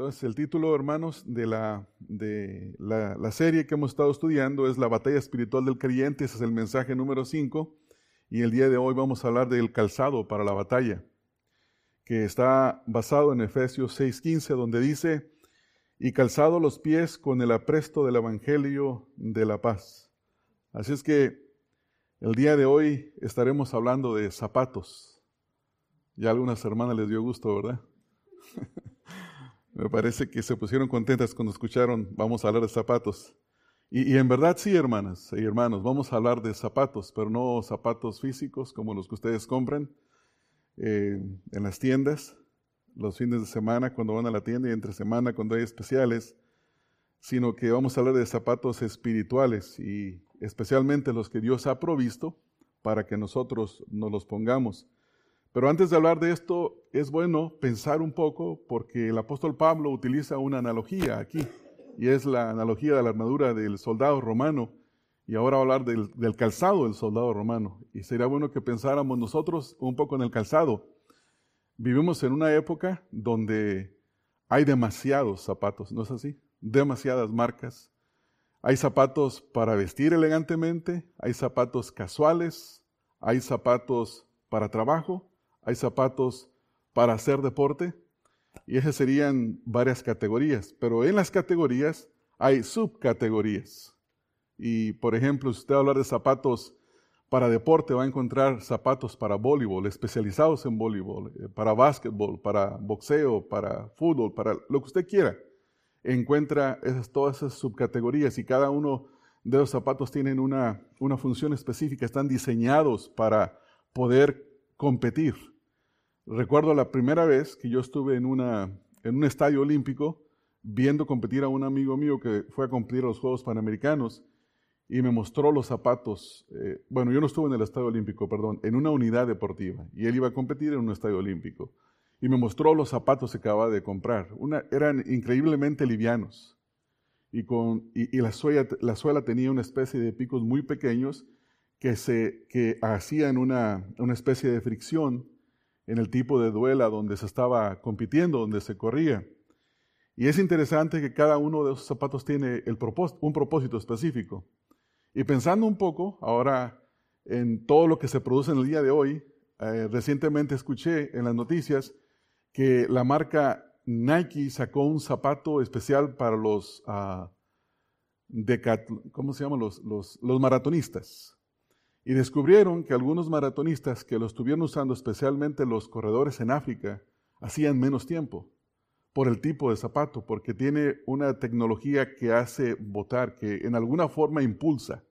Entonces, el título, hermanos, de, la, de la, serie que hemos estado estudiando es La batalla espiritual del creyente. Ese es el mensaje número 5. Y el día de hoy vamos a hablar del calzado para la batalla, que está basado en Efesios 6:15, donde dice, y calzado los pies con el apresto del Evangelio de la paz. Así es que el día de hoy estaremos hablando de zapatos. Ya a algunas hermanas les dio gusto, ¿verdad? Me parece que se pusieron contentas cuando escucharon, vamos a hablar de zapatos. Y, en verdad sí, hermanas y hermanos, vamos a hablar de zapatos, pero no zapatos físicos como los que ustedes compran eh, en las tiendas, los fines de semana cuando van a la tienda y entre semana cuando hay especiales, sino que vamos a hablar de zapatos espirituales y especialmente los que Dios ha provisto para que nosotros nos los pongamos. Pero antes de hablar de esto, es bueno pensar un poco porque el apóstol Pablo utiliza una analogía aquí, y es la analogía de la armadura del soldado romano, y ahora hablar del, del calzado del soldado romano. Y sería bueno que pensáramos nosotros un poco en el calzado. Vivimos en una época donde hay demasiados zapatos, ¿no es así? Demasiadas marcas. Hay zapatos para vestir elegantemente, hay zapatos casuales, hay zapatos para trabajo, hay zapatos para hacer deporte y esas serían varias categorías, pero en las categorías hay subcategorías. Y por ejemplo, si usted hablar de zapatos para deporte, va a encontrar zapatos para voleibol, especializados en voleibol, eh, para básquetbol, para boxeo, para fútbol, para lo que usted quiera. Encuentra esas, todas esas subcategorías y cada uno de los zapatos tienen una, una función específica, están diseñados para poder competir. Recuerdo la primera vez que yo estuve en, una, en un estadio olímpico viendo competir a un amigo mío que fue a competir a los Juegos Panamericanos y me mostró los zapatos. Eh, bueno, yo no estuve en el estadio olímpico, perdón, en una unidad deportiva y él iba a competir en un estadio olímpico y me mostró los zapatos que acababa de comprar. Eran increíblemente livianos y, con, y, la, suela, la suela tenía una especie de picos muy pequeños que, se, que hacían una, una especie de fricción en el tipo de duela donde se estaba compitiendo, donde se corría. Y es interesante que cada uno de esos zapatos tiene el un propósito específico. Y pensando un poco ahora en todo lo que se produce en el día de hoy, eh, recientemente escuché en las noticias que la marca Nike sacó un zapato especial para los, uh, ¿cómo se llaman? Los, los, los maratonistas. Y descubrieron que algunos maratonistas que lo estuvieron usando, especialmente los corredores en África, hacían menos tiempo por el tipo de zapato, porque tiene una tecnología que hace botar, que en alguna forma impulsa.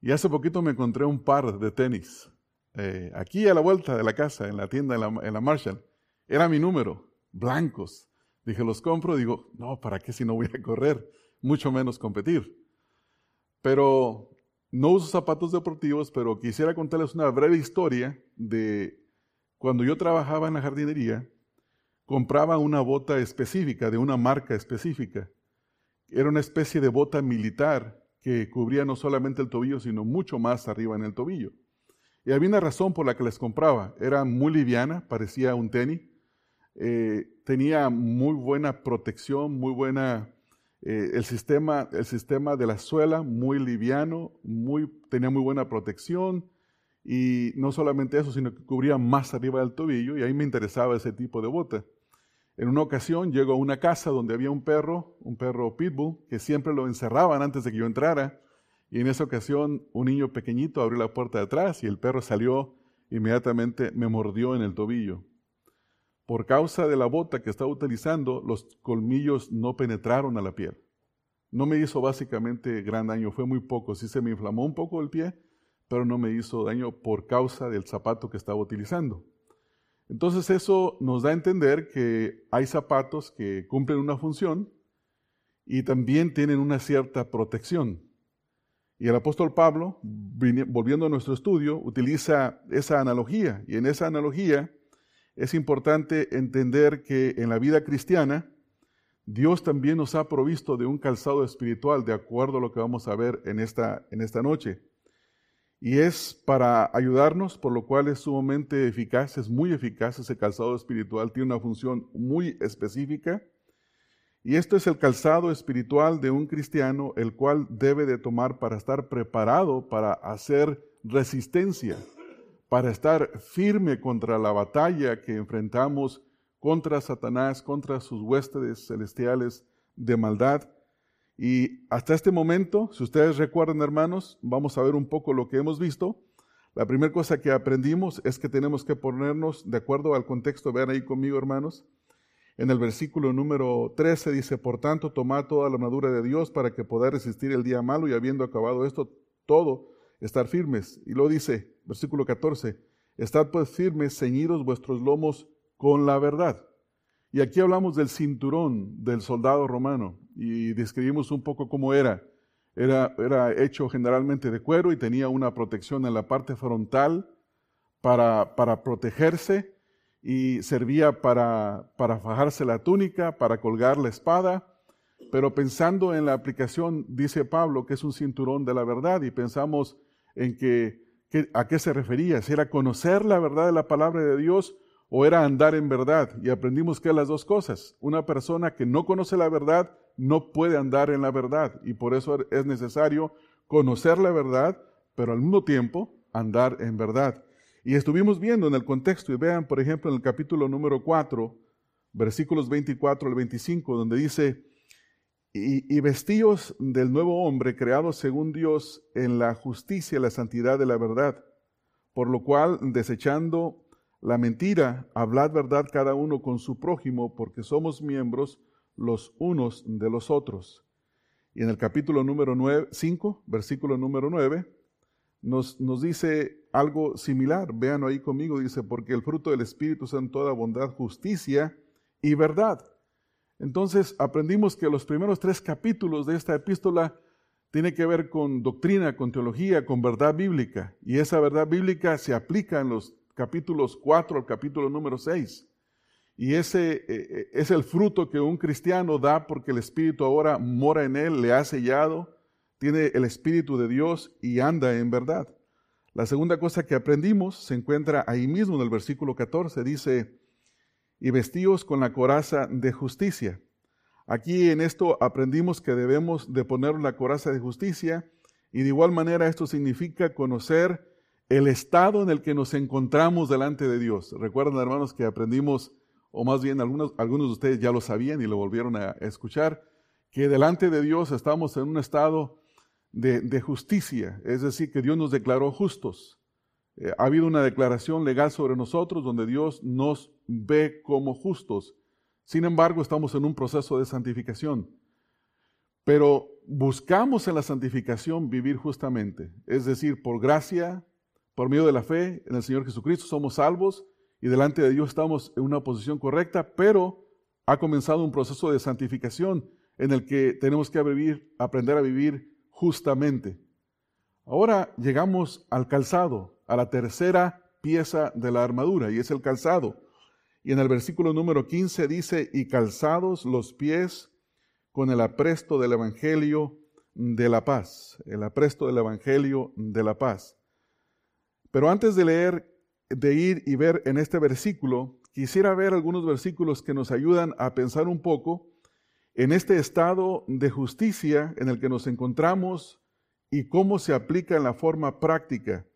Y hace poquito me encontré un par de tenis, eh, aquí a la vuelta de la casa, en la tienda, en la, en la Marshall. Era mi número, blancos. Dije, los compro, digo, no, ¿para qué si no voy a correr? Mucho menos competir. Pero no uso zapatos deportivos, pero quisiera contarles una breve historia de cuando yo trabajaba en la jardinería, compraba una bota específica, de una marca específica. Era una especie de bota militar que cubría no solamente el tobillo, sino mucho más arriba en el tobillo. Y había una razón por la que les compraba. Era muy liviana, parecía un tenis. Eh, tenía muy buena protección, muy buena eh, el, sistema, el sistema de la suela muy liviano, muy, tenía muy buena protección y no solamente eso, sino que cubría más arriba del tobillo y ahí me interesaba ese tipo de bota. En una ocasión llego a una casa donde había un perro, un perro pitbull, que siempre lo encerraban antes de que yo entrara y en esa ocasión un niño pequeñito abrió la puerta de atrás y el perro salió inmediatamente me mordió en el tobillo. Por causa de la bota que estaba utilizando, los colmillos no penetraron a la piel. No me hizo básicamente gran daño, fue muy poco. Sí se me inflamó un poco el pie, pero no me hizo daño por causa del zapato que estaba utilizando. Entonces eso nos da a entender que hay zapatos que cumplen una función y también tienen una cierta protección. Y el apóstol Pablo, volviendo a nuestro estudio, utiliza esa analogía. Y en esa analogía es importante entender que en la vida cristiana Dios también nos ha provisto de un calzado espiritual, de acuerdo a lo que vamos a ver en esta, en esta noche. Y es para ayudarnos, por lo cual es sumamente eficaz, es muy eficaz ese calzado espiritual, tiene una función muy específica Y esto es el calzado espiritual de un cristiano, el cual debe de tomar para estar preparado para hacer resistencia, para estar firme contra la batalla que enfrentamos contra Satanás, contra sus huéspedes celestiales de maldad. Y hasta este momento, si ustedes recuerdan, hermanos, vamos a ver un poco lo que hemos visto. La primera cosa que aprendimos es que tenemos que ponernos de acuerdo al contexto. Vean ahí conmigo, hermanos. En el versículo número 13 dice, por tanto, tomad toda la armadura de Dios para que podáis resistir el día malo y habiendo acabado esto todo, estar firmes. Y lo dice, versículo 14, estad pues firmes, ceñidos vuestros lomos con la verdad. Y aquí hablamos del cinturón del soldado romano y describimos un poco cómo era. Era, era hecho generalmente de cuero y tenía una protección en la parte frontal para, para protegerse y servía para, para fajarse la túnica, para colgar la espada, pero pensando en la aplicación, dice Pablo, que es un cinturón de la verdad, y pensamos en que, a qué se refería, si era conocer la verdad de la palabra de Dios o era andar en verdad. Y aprendimos que las dos cosas. Una persona que no conoce la verdad no puede andar en la verdad, y por eso es necesario conocer la verdad, pero al mismo tiempo andar en verdad. Y estuvimos viendo en el contexto, y vean, por ejemplo, en el capítulo número 4, versículos 24 al 25, donde dice, y, y vestíos del nuevo hombre creado según Dios en la justicia y la santidad de la verdad, por lo cual, desechando la mentira, hablad verdad cada uno con su prójimo, porque somos miembros los unos de los otros. Y en el capítulo número 9, 5, versículo número 9, nos, nos dice algo similar. Vean ahí conmigo, dice, porque el fruto del Espíritu es en toda bondad, justicia y verdad. Entonces aprendimos que los primeros tres capítulos de esta epístola tiene que ver con doctrina, con teología, con verdad bíblica. Y esa verdad bíblica se aplica en los capítulos 4 al capítulo número 6. Y ese eh, eh, es el fruto que un cristiano da porque el Espíritu ahora mora en él, le ha sellado, tiene el Espíritu de Dios y anda en verdad. La segunda cosa que aprendimos se encuentra ahí mismo en el versículo 14. Dice, y vestíos con la coraza de justicia. Aquí en esto aprendimos que debemos de poner la coraza de justicia y de igual manera esto significa conocer el estado en el que nos encontramos delante de Dios. Recuerdan hermanos que aprendimos, o más bien algunos, algunos de ustedes ya lo sabían y lo volvieron a escuchar, que delante de Dios estamos en un estado de, justicia, es decir, que Dios nos declaró justos. Eh, ha habido una declaración legal sobre nosotros donde Dios nos ve como justos. Sin embargo, estamos en un proceso de santificación. Pero buscamos en la santificación vivir justamente, es decir, por gracia, por medio de la fe en el Señor Jesucristo, somos salvos y delante de Dios estamos en una posición correcta, pero ha comenzado un proceso de santificación en el que tenemos que vivir, aprender a vivir justamente. Ahora llegamos al calzado, a la tercera pieza de la armadura, y es el calzado. Y en el versículo número 15 dice, y calzados los pies con el apresto del Evangelio de la paz, el apresto del Evangelio de la paz. Pero antes de leer, de ir y ver en este versículo, quisiera ver algunos versículos que nos ayudan a pensar un poco en este estado de justicia en el que nos encontramos y cómo se aplica en la forma práctica.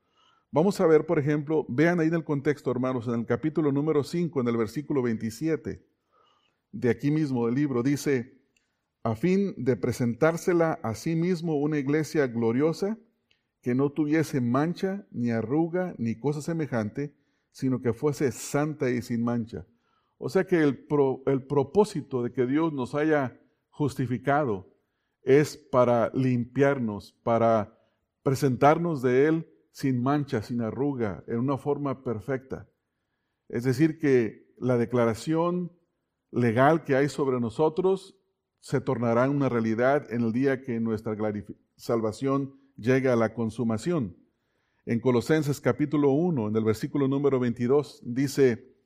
Vamos a ver, por ejemplo, vean ahí en el contexto, hermanos, en el capítulo número 5, en el versículo 27, de aquí mismo del libro, dice, a fin de presentársela a sí mismo una iglesia gloriosa, que no tuviese mancha, ni arruga, ni cosa semejante, sino que fuese santa y sin mancha. O sea que el, el propósito de que Dios nos haya justificado es para limpiarnos, para presentarnos de Él sin mancha, sin arruga, en una forma perfecta. Es decir, que la declaración legal que hay sobre nosotros se tornará una realidad en el día que nuestra salvación llegue a la consumación. En Colosenses capítulo 1, en el versículo número 22, dice,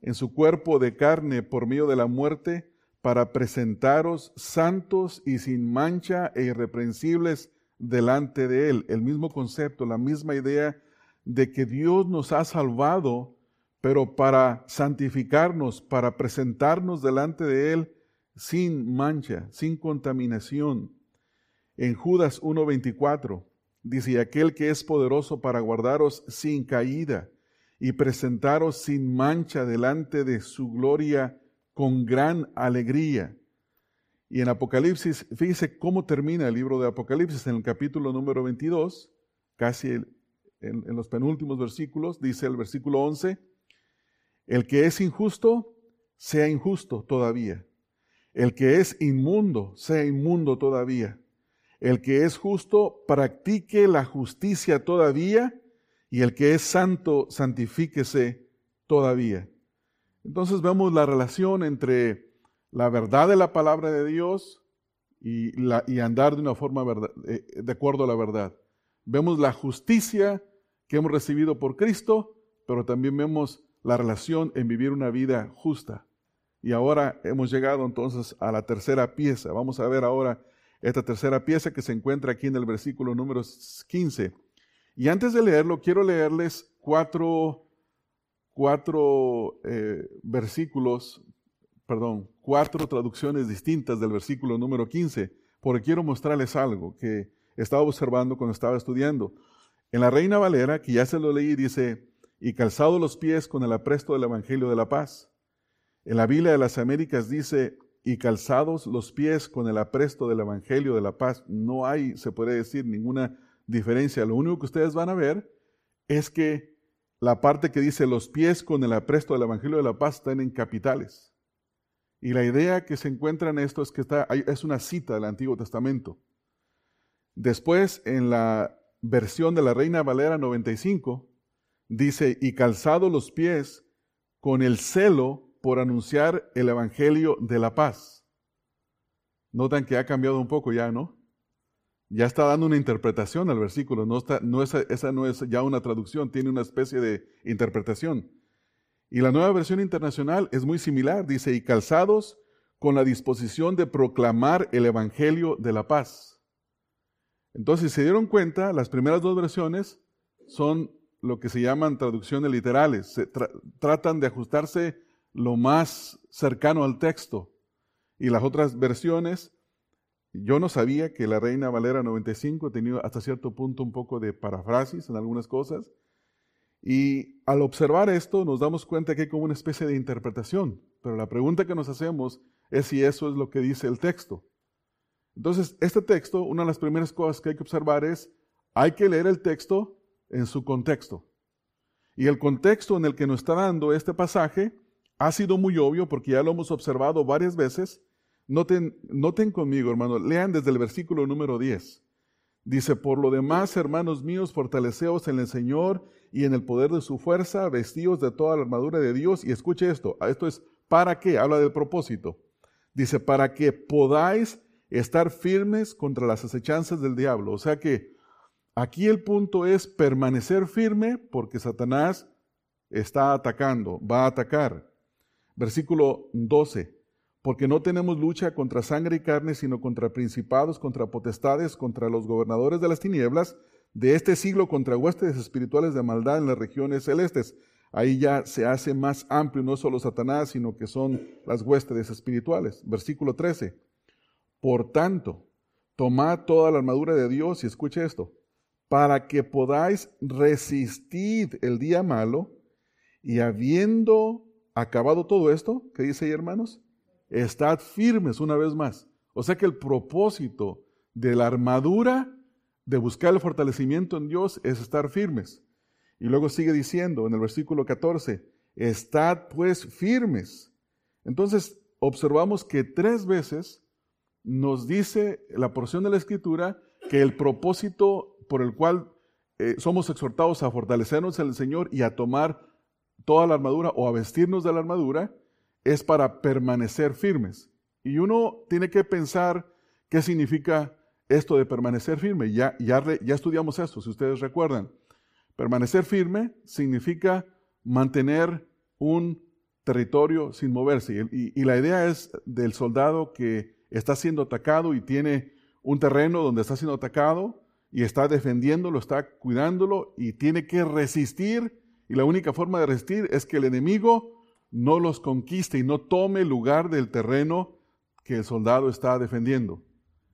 en su cuerpo de carne por medio de la muerte, para presentaros santos y sin mancha e irreprensibles delante de Él. El mismo concepto, la misma idea de que Dios nos ha salvado, pero para santificarnos, para presentarnos delante de Él sin mancha, sin contaminación. En Judas 1.24 dice, aquel que es poderoso para guardaros sin caída y presentaros sin mancha delante de su gloria con gran alegría. Y en Apocalipsis, fíjese cómo termina el libro de Apocalipsis en el capítulo número 22, casi en, en los penúltimos versículos, dice el versículo 11, el que es injusto, sea injusto todavía. El que es inmundo, sea inmundo todavía. El que es justo, practique la justicia todavía. Y el que es santo, santifíquese todavía. Entonces vemos la relación entre la verdad de la palabra de Dios y, la, andar de una forma eh, de acuerdo a la verdad. Vemos la justicia que hemos recibido por Cristo, pero también vemos la relación en vivir una vida justa. Y ahora hemos llegado entonces a la tercera pieza. Vamos a ver ahora esta tercera pieza que se encuentra aquí en el versículo número 15. Y antes de leerlo, quiero leerles cuatro, cuatro eh, versículos, perdón, cuatro traducciones distintas del versículo número 15, porque quiero mostrarles algo que estaba observando cuando estaba estudiando. En la Reina Valera, que ya se lo leí, dice, y calzado los pies con el apresto del Evangelio de la paz. En la Biblia de las Américas dice, y calzados los pies con el apresto del Evangelio de la paz. No hay, se puede decir, ninguna diferencia. Lo único que ustedes van a ver es que la parte que dice los pies con el apresto del Evangelio de la paz están en capitales. Y la idea que se encuentra en esto es que está, es una cita del Antiguo Testamento. Después, en la versión de la Reina Valera 95, dice, y calzado los pies con el celo por anunciar el Evangelio de la paz. Notan que ha cambiado un poco ya, ¿no? Ya está dando una interpretación al versículo, no está, no es, esa no es ya una traducción, tiene una especie de interpretación. Y la nueva versión internacional es muy similar, dice, y calzados con la disposición de proclamar el Evangelio de la paz. Entonces, se dieron cuenta, las primeras dos versiones son lo que se llaman traducciones literales, se tratan de ajustarse lo más cercano al texto. Y las otras versiones, yo no sabía que la Reina Valera 95 tenía hasta cierto punto un poco de parafrasis en algunas cosas. Y al observar esto nos damos cuenta que hay como una especie de interpretación. Pero la pregunta que nos hacemos es si eso es lo que dice el texto. Entonces, este texto, una de las primeras cosas que hay que observar es, hay que leer el texto en su contexto. Y el contexto en el que nos está dando este pasaje ha sido muy obvio porque ya lo hemos observado varias veces. Noten, noten conmigo, hermanos, lean desde el versículo número 10. Dice, por lo demás, hermanos míos, fortaleceos en el Señor y en el poder de su fuerza, vestidos de toda la armadura de Dios. Y escuche esto, esto es para qué, habla del propósito. Dice, para que podáis estar firmes contra las acechanzas del diablo. O sea que Aquí el punto es permanecer firme porque Satanás está atacando, va a atacar. Versículo 12, porque no tenemos lucha contra sangre y carne, sino contra principados, contra potestades, contra los gobernadores de las tinieblas de este siglo, contra huestes espirituales de maldad en las regiones celestes. Ahí ya se hace más amplio, no solo Satanás, sino que son las huestes espirituales. Versículo 13, por tanto, tomad toda la armadura de Dios y escuche esto para que podáis resistir el día malo y habiendo acabado todo esto, ¿qué dice ahí hermanos? Estad firmes una vez más. O sea que el propósito de la armadura de buscar el fortalecimiento en Dios es estar firmes. Y luego sigue diciendo en el versículo 14, estad pues firmes. Entonces observamos que tres veces nos dice la porción de la escritura que el propósito por el cual eh, somos exhortados a fortalecernos en el Señor y a tomar toda la armadura o a vestirnos de la armadura, es para permanecer firmes. Y uno tiene que pensar qué significa esto de permanecer firme. Ya, ya, ya estudiamos esto, si ustedes recuerdan. Permanecer firme significa mantener un territorio sin moverse. y, la idea es del soldado que está siendo atacado y tiene un terreno donde está siendo atacado y está defendiéndolo, está cuidándolo y tiene que resistir. Y la única forma de resistir es que el enemigo no los conquiste y no tome lugar del terreno que el soldado está defendiendo.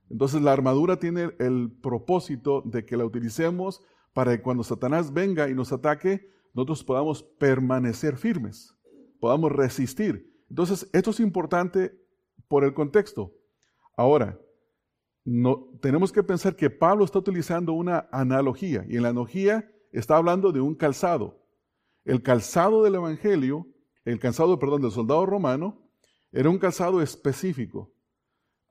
Entonces la armadura tiene el propósito de que la utilicemos para que cuando Satanás venga y nos ataque, nosotros podamos permanecer firmes, podamos resistir. Entonces, esto es importante por el contexto. Ahora, no, tenemos que pensar que Pablo está utilizando una analogía y en la analogía está hablando de un calzado. El calzado del Evangelio, el calzado, perdón, del soldado romano, era un calzado específico.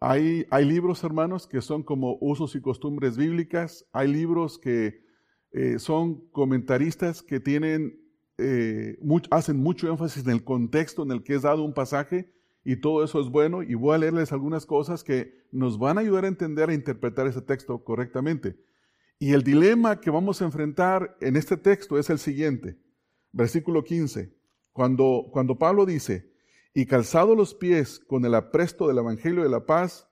Hay, libros, hermanos, que son como usos y costumbres bíblicas. Hay libros que eh, son comentaristas que tienen, eh, hacen mucho énfasis en el contexto en el que es dado un pasaje y todo eso es bueno y voy a leerles algunas cosas que nos van a ayudar a entender e interpretar ese texto correctamente. Y el dilema que vamos a enfrentar en este texto es el siguiente, versículo 15, cuando, cuando Pablo dice, y calzado los pies con el apresto del Evangelio de la paz,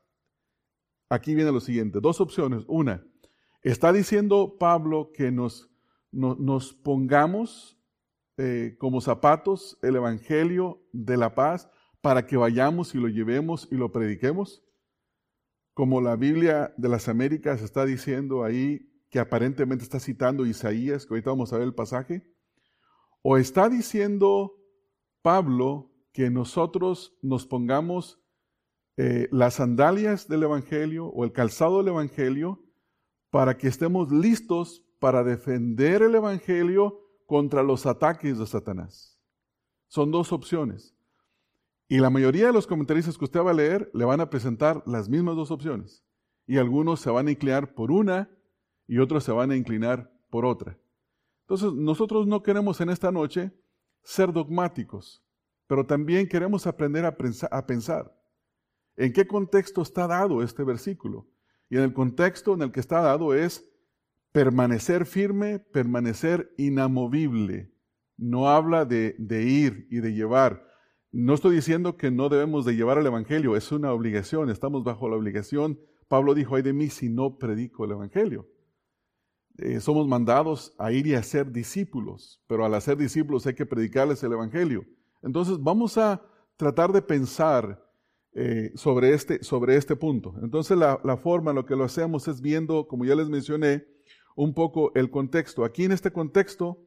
aquí viene lo siguiente, dos opciones. Una, está diciendo Pablo que nos, nos pongamos eh, como zapatos el Evangelio de la paz para que vayamos y lo llevemos y lo prediquemos? Como la Biblia de las Américas está diciendo ahí, que aparentemente está citando Isaías, que ahorita vamos a ver el pasaje. ¿O está diciendo Pablo que nosotros nos pongamos eh, las sandalias del Evangelio o el calzado del Evangelio para que estemos listos para defender el Evangelio contra los ataques de Satanás. Son dos opciones. Y la mayoría de los comentaristas que usted va a leer le van a presentar las mismas dos opciones. Y algunos se van a inclinar por una y otros se van a inclinar por otra. Entonces, nosotros no queremos en esta noche ser dogmáticos pero también queremos aprender a, pensar en qué contexto está dado este versículo. Y en el contexto en el que está dado es permanecer firme, permanecer inamovible. No habla de, de ir y de llevar. No estoy diciendo que no debemos de llevar el Evangelio, es una obligación, estamos bajo la obligación. Pablo dijo, ay de mí si no predico el Evangelio. Eh, somos mandados a ir y a ser discípulos, pero al hacer discípulos hay que predicarles el Evangelio. Entonces vamos a tratar de pensar eh, sobre, este, sobre este punto. Entonces la, forma en lo que lo hacemos es viendo, como ya les mencioné, un poco el contexto. Aquí en este contexto,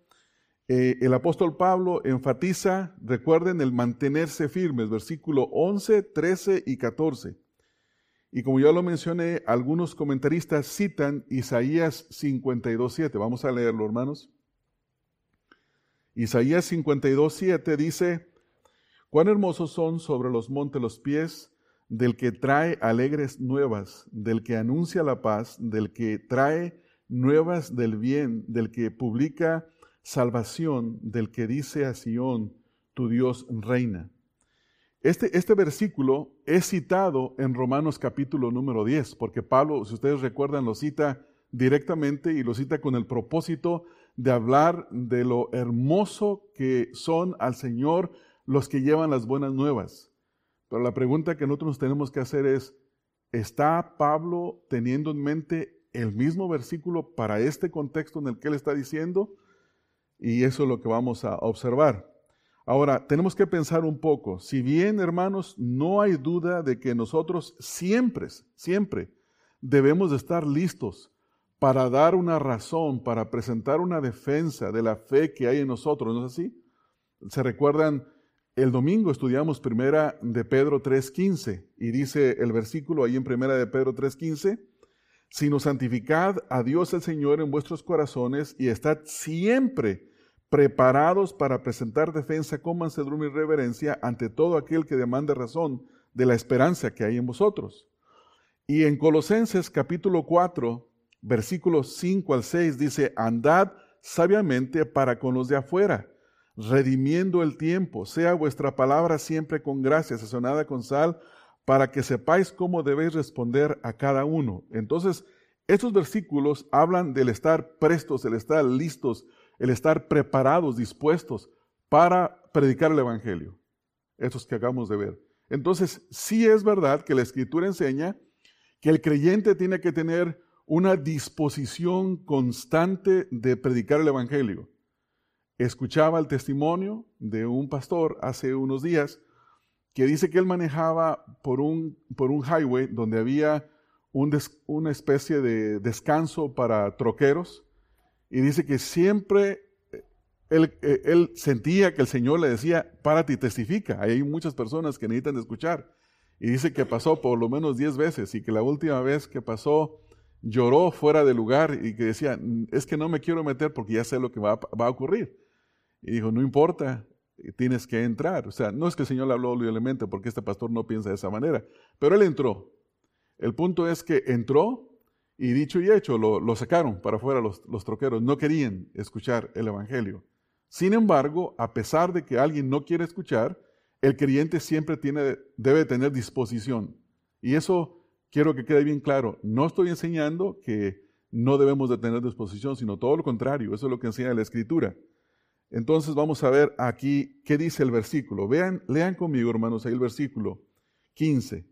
eh, el apóstol Pablo enfatiza, recuerden, el mantenerse firmes, versículo 11, 13 y 14. Y como ya lo mencioné, algunos comentaristas citan Isaías 52, 7. Vamos a leerlo, hermanos. Isaías 52, 7 dice, Cuán hermosos son sobre los montes los pies del que trae alegres nuevas, del que anuncia la paz, del que trae nuevas del bien, del que publica salvación, del que dice a Sión, tu Dios reina. Este, este, versículo es citado en Romanos capítulo número 10, porque Pablo, si ustedes recuerdan, lo cita directamente y lo cita con el propósito de hablar de lo hermoso que son al Señor los que llevan las buenas nuevas. Pero la pregunta que nosotros tenemos que hacer es, ¿está Pablo teniendo en mente el mismo versículo para este contexto en el que él está diciendo? Y eso es lo que vamos a observar. Ahora, tenemos que pensar un poco. Si bien, hermanos, no hay duda de que nosotros siempre, siempre debemos de estar listos para dar una razón, para presentar una defensa de la fe que hay en nosotros, ¿no es así? ¿Se recuerdan el domingo estudiamos primera de Pedro 3.15 y dice el versículo ahí en primera de Pedro 3.15, sino santificad a Dios el Señor en vuestros corazones y estad siempre preparados para presentar defensa con mansedumbre y reverencia ante todo aquel que demande razón de la esperanza que hay en vosotros. Y en Colosenses capítulo 4, versículos 5 al 6 dice, andad sabiamente para con los de afuera redimiendo el tiempo. Sea vuestra palabra siempre con gracia, sazonada con sal, para que sepáis cómo debéis responder a cada uno. Entonces, estos versículos hablan del estar prestos, el estar listos, el estar preparados, dispuestos para predicar el Evangelio. Estos que acabamos de ver. Entonces, sí es verdad que la Escritura enseña que el creyente tiene que tener una disposición constante de predicar el Evangelio escuchaba el testimonio de un pastor hace unos días que dice que él manejaba por un, por un highway donde había una especie de descanso para troqueros y dice que siempre eh, él, eh, él, sentía que el Señor le decía, párate y testifica. Hay muchas personas que necesitan escuchar. Y dice que pasó por lo menos diez veces y que la última vez que pasó lloró fuera de lugar y que decía, es que no me quiero meter porque ya sé lo que va, va a ocurrir. Y dijo, no importa, tienes que entrar. O sea, no es que el Señor le habló libremente porque este pastor no piensa de esa manera, pero él entró. El punto es que entró y dicho y hecho, lo, sacaron para afuera los, troqueros. No querían escuchar el Evangelio. Sin embargo, a pesar de que alguien no quiere escuchar, el creyente siempre tiene, debe tener disposición. Y eso quiero que quede bien claro. No estoy enseñando que no debemos de tener disposición, sino todo lo contrario. Eso es lo que enseña la Escritura. Entonces vamos a ver aquí qué dice el versículo. Vean, lean conmigo, hermanos, ahí el versículo 15.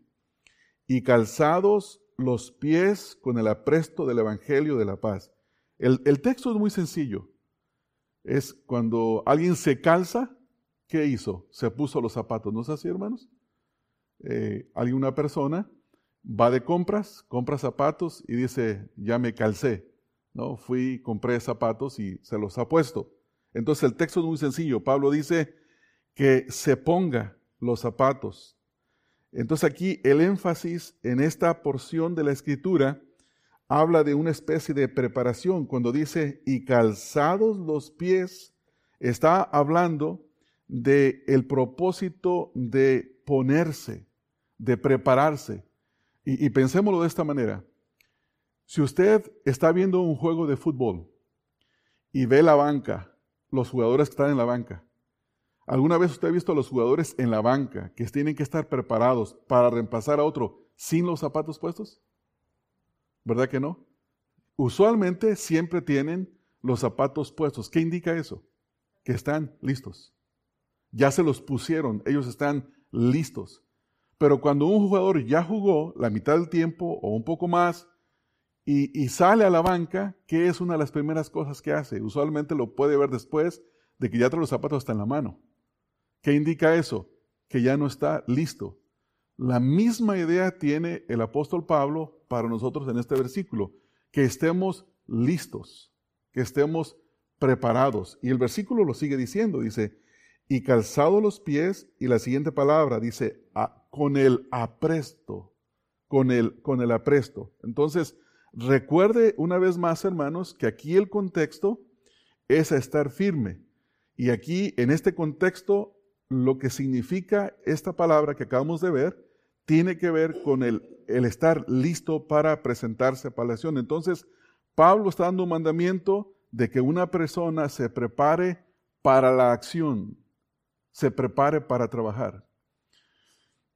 Y calzados los pies con el apresto del Evangelio de la paz. El, texto es muy sencillo. Es cuando alguien se calza, ¿qué hizo? Se puso los zapatos. ¿No es así, hermanos? Eh, una persona, va de compras, compra zapatos y dice, ya me calcé. ¿no? Fui, compré zapatos y se los ha puesto. Entonces el texto es muy sencillo. Pablo dice que se ponga los zapatos. Entonces aquí el énfasis en esta porción de la escritura habla de una especie de preparación. Cuando dice y calzados los pies, está hablando de el propósito de ponerse, de prepararse. Y, y pensémoslo de esta manera. Si usted está viendo un juego de fútbol y ve la banca los jugadores que están en la banca. ¿Alguna vez usted ha visto a los jugadores en la banca que tienen que estar preparados para reemplazar a otro sin los zapatos puestos? ¿Verdad que no? Usualmente siempre tienen los zapatos puestos. ¿Qué indica eso? Que están listos. Ya se los pusieron, ellos están listos. Pero cuando un jugador ya jugó la mitad del tiempo o un poco más, y, sale a la banca, ¿qué es una de las primeras cosas que hace? Usualmente lo puede ver después de que ya trae los zapatos hasta en la mano. ¿Qué indica eso? Que ya no está listo. La misma idea tiene el apóstol Pablo para nosotros en este versículo, que estemos listos, que estemos preparados. Y el versículo lo sigue diciendo, dice, y calzado los pies, y la siguiente palabra dice, con el apresto, con el, con el apresto. Entonces, Recuerde una vez más, hermanos, que aquí el contexto es a estar firme. Y aquí, en este contexto, lo que significa esta palabra que acabamos de ver, tiene que ver con el, estar listo para presentarse para la acción. Entonces, Pablo está dando un mandamiento de que una persona se prepare para la acción, se prepare para trabajar.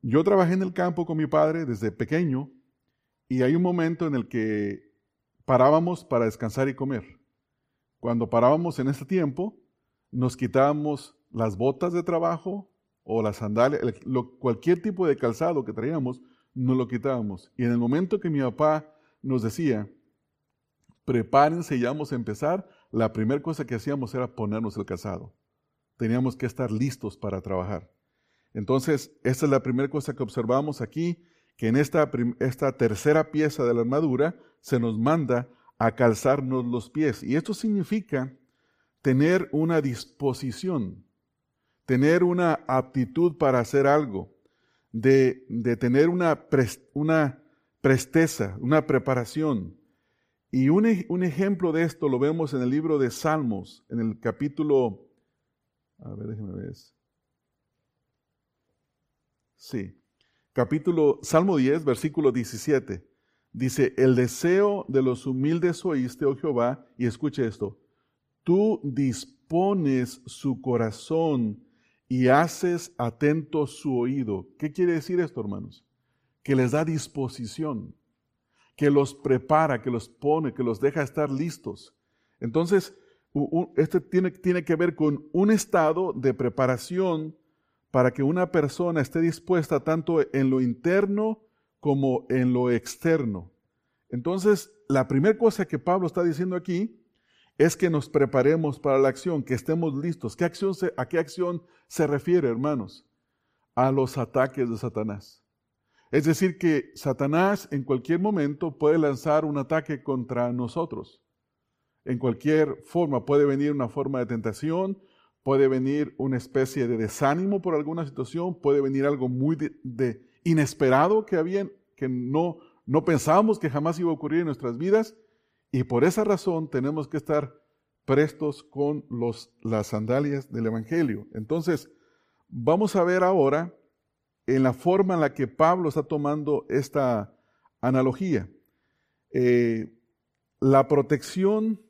Yo trabajé en el campo con mi padre desde pequeño y hay un momento en el que parábamos para descansar y comer. Cuando parábamos en ese tiempo, nos quitábamos las botas de trabajo o las sandalias, cualquier tipo de calzado que traíamos, nos lo quitábamos. Y en el momento que mi papá nos decía, prepárense, ya vamos a empezar, la primera cosa que hacíamos era ponernos el calzado. Teníamos que estar listos para trabajar. Entonces, esta es la primera cosa que observamos aquí que en esta, esta tercera pieza de la armadura se nos manda a calzarnos los pies. Y esto significa tener una disposición, tener una aptitud para hacer algo, de, tener una, una, presteza, una preparación. Y un, un, ejemplo de esto lo vemos en el libro de Salmos, en el capítulo, a ver, déjeme ver. Sí, capítulo, Salmo 10, versículo 17. Dice, el deseo de los humildes oíste, oh Jehová, y escuche esto, tú dispones su corazón y haces atento su oído. ¿Qué quiere decir esto, hermanos? Que les da disposición, que los prepara, que los pone, que los deja estar listos. Entonces, este tiene, tiene que ver con un estado de preparación para que una persona esté dispuesta tanto en lo interno como en lo externo. Entonces, la primera cosa que Pablo está diciendo aquí es que nos preparemos para la acción, que estemos listos. ¿Qué acción ¿A qué acción se refiere, hermanos? a los ataques de Satanás. Es decir, que Satanás en cualquier momento puede lanzar un ataque contra nosotros. En cualquier forma, puede venir una forma de tentación, puede venir una especie de desánimo por alguna situación, puede venir algo muy de, inesperado que había, que no, no pensábamos que jamás iba a ocurrir en nuestras vidas, y por esa razón tenemos que estar prestos con los, las sandalias del Evangelio. Entonces, vamos a ver ahora en la forma en la que Pablo está tomando esta analogía. Eh, la protección,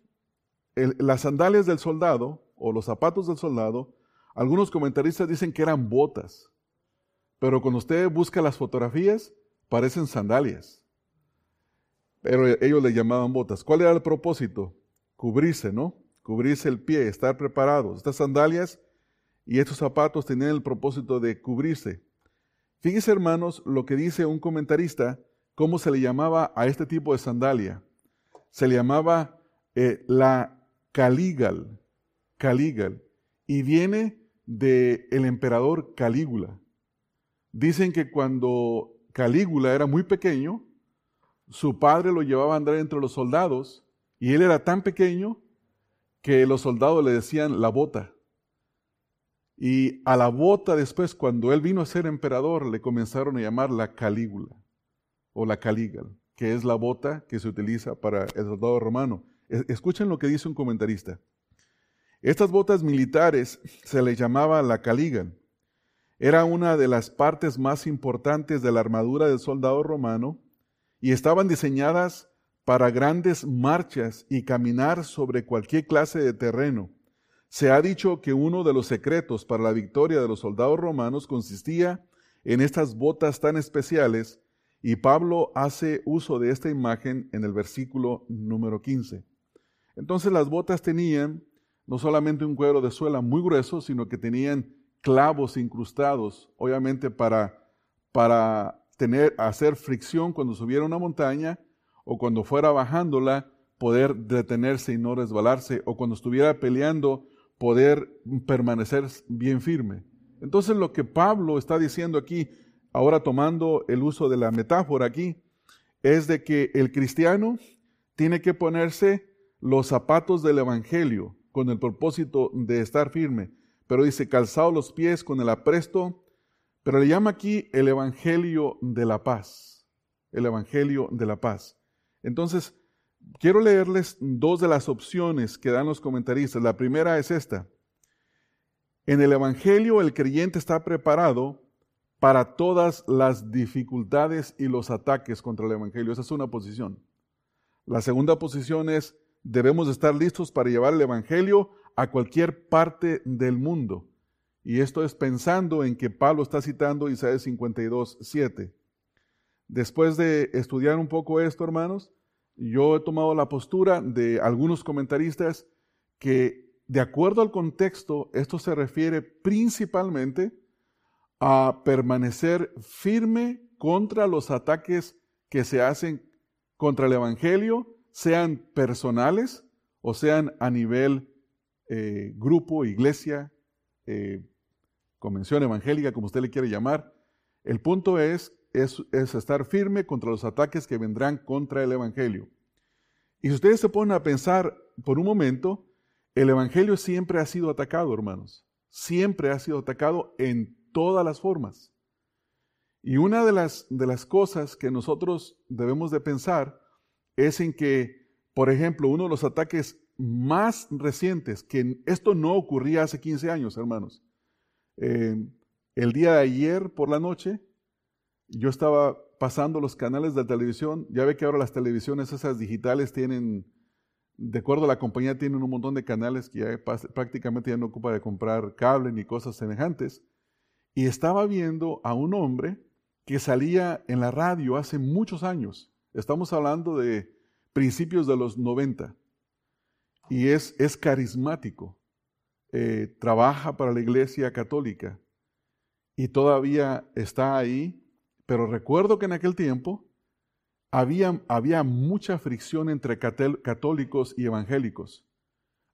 las sandalias del soldado o los zapatos del soldado, algunos comentaristas dicen que eran botas, pero cuando usted busca las fotografías, parecen sandalias. Pero ellos le llamaban botas. ¿Cuál era el propósito? Cubrirse, ¿no? Cubrirse el pie, estar preparados. Estas sandalias y estos zapatos tenían el propósito de cubrirse. Fíjense, hermanos, lo que dice un comentarista, cómo se le llamaba a este tipo de sandalia. Se le llamaba eh, la caligal, caligal, y viene del el emperador Calígula. Dicen que cuando Calígula era muy pequeño, su padre lo llevaba a andar entre los soldados y él era tan pequeño que los soldados le decían la bota. Y a la bota después, cuando él vino a ser emperador, le comenzaron a llamar la Calígula o la Calígal, que es la bota que se utiliza para el soldado romano. Escuchen lo que dice un comentarista. Estas botas militares se les llamaba la Calígal. Era una de las partes más importantes de la armadura del soldado romano y estaban diseñadas para grandes marchas y caminar sobre cualquier clase de terreno. Se ha dicho que uno de los secretos para la victoria de los soldados romanos consistía en estas botas tan especiales y Pablo hace uso de esta imagen en el versículo número 15. Entonces las botas tenían no solamente un cuero de suela muy grueso, sino que tenían clavos incrustados, obviamente para, para tener, hacer fricción cuando subiera una montaña o cuando fuera bajándola, poder detenerse y no resbalarse, o cuando estuviera peleando, poder permanecer bien firme. Entonces lo que Pablo está diciendo aquí, ahora tomando el uso de la metáfora aquí, es de que el cristiano tiene que ponerse los zapatos del Evangelio con el propósito de estar firme. Pero dice, calzado los pies con el apresto pero le llama aquí el Evangelio de la paz. El Evangelio de la paz. Entonces, quiero leerles dos de las opciones que dan los comentaristas. La primera es esta. En el Evangelio el creyente está preparado para todas las dificultades y los ataques contra el Evangelio. Esa es una posición. La segunda posición es, debemos estar listos para llevar el Evangelio a cualquier parte del mundo. Y esto es pensando en que Pablo está citando Isaías 52, 7. Después de estudiar un poco esto, hermanos, yo he tomado la postura de algunos comentaristas que, de acuerdo al contexto, esto se refiere principalmente a permanecer firme contra los ataques que se hacen contra el Evangelio, sean personales o sean a nivel eh, grupo, iglesia, eh, convención evangélica, como usted le quiere llamar. El punto es, es, estar firme contra los ataques que vendrán contra el Evangelio. Y si ustedes se ponen a pensar por un momento, el Evangelio siempre ha sido atacado, hermanos. Siempre ha sido atacado en todas las formas. Y una de las, de las cosas que nosotros debemos de pensar es en que, por ejemplo, uno de los ataques más recientes, que esto no ocurría hace 15 años, hermanos, eh, el día de ayer por la noche, yo estaba pasando los canales de televisión. Ya ve que ahora las televisiones esas digitales tienen, de acuerdo a la compañía, tienen un montón de canales que prácticamente ya no ocupa de comprar cable ni cosas semejantes. Y estaba viendo a un hombre que salía en la radio hace muchos años. Estamos hablando de principios de los 90. Y es, es carismático. Eh, trabaja para la iglesia católica y todavía está ahí, pero recuerdo que en aquel tiempo había, había mucha fricción entre católicos y evangélicos.